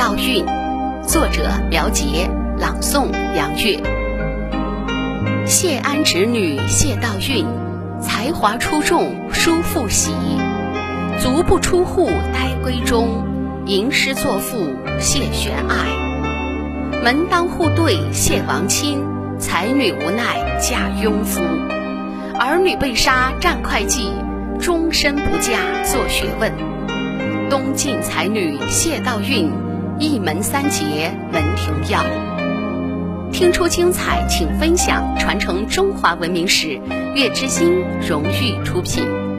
道韫，作者苗杰，朗诵杨月。谢安侄女谢道韫，才华出众叔父喜，足不出户待闺中，吟诗作赋谢玄爱。门当户对谢王亲，才女无奈嫁庸夫。儿女被杀占会计，终身不嫁做学问。东晋才女谢道韫，一门三杰门庭耀。听出精彩，请分享，传承中华文明史。月之星荣誉出品。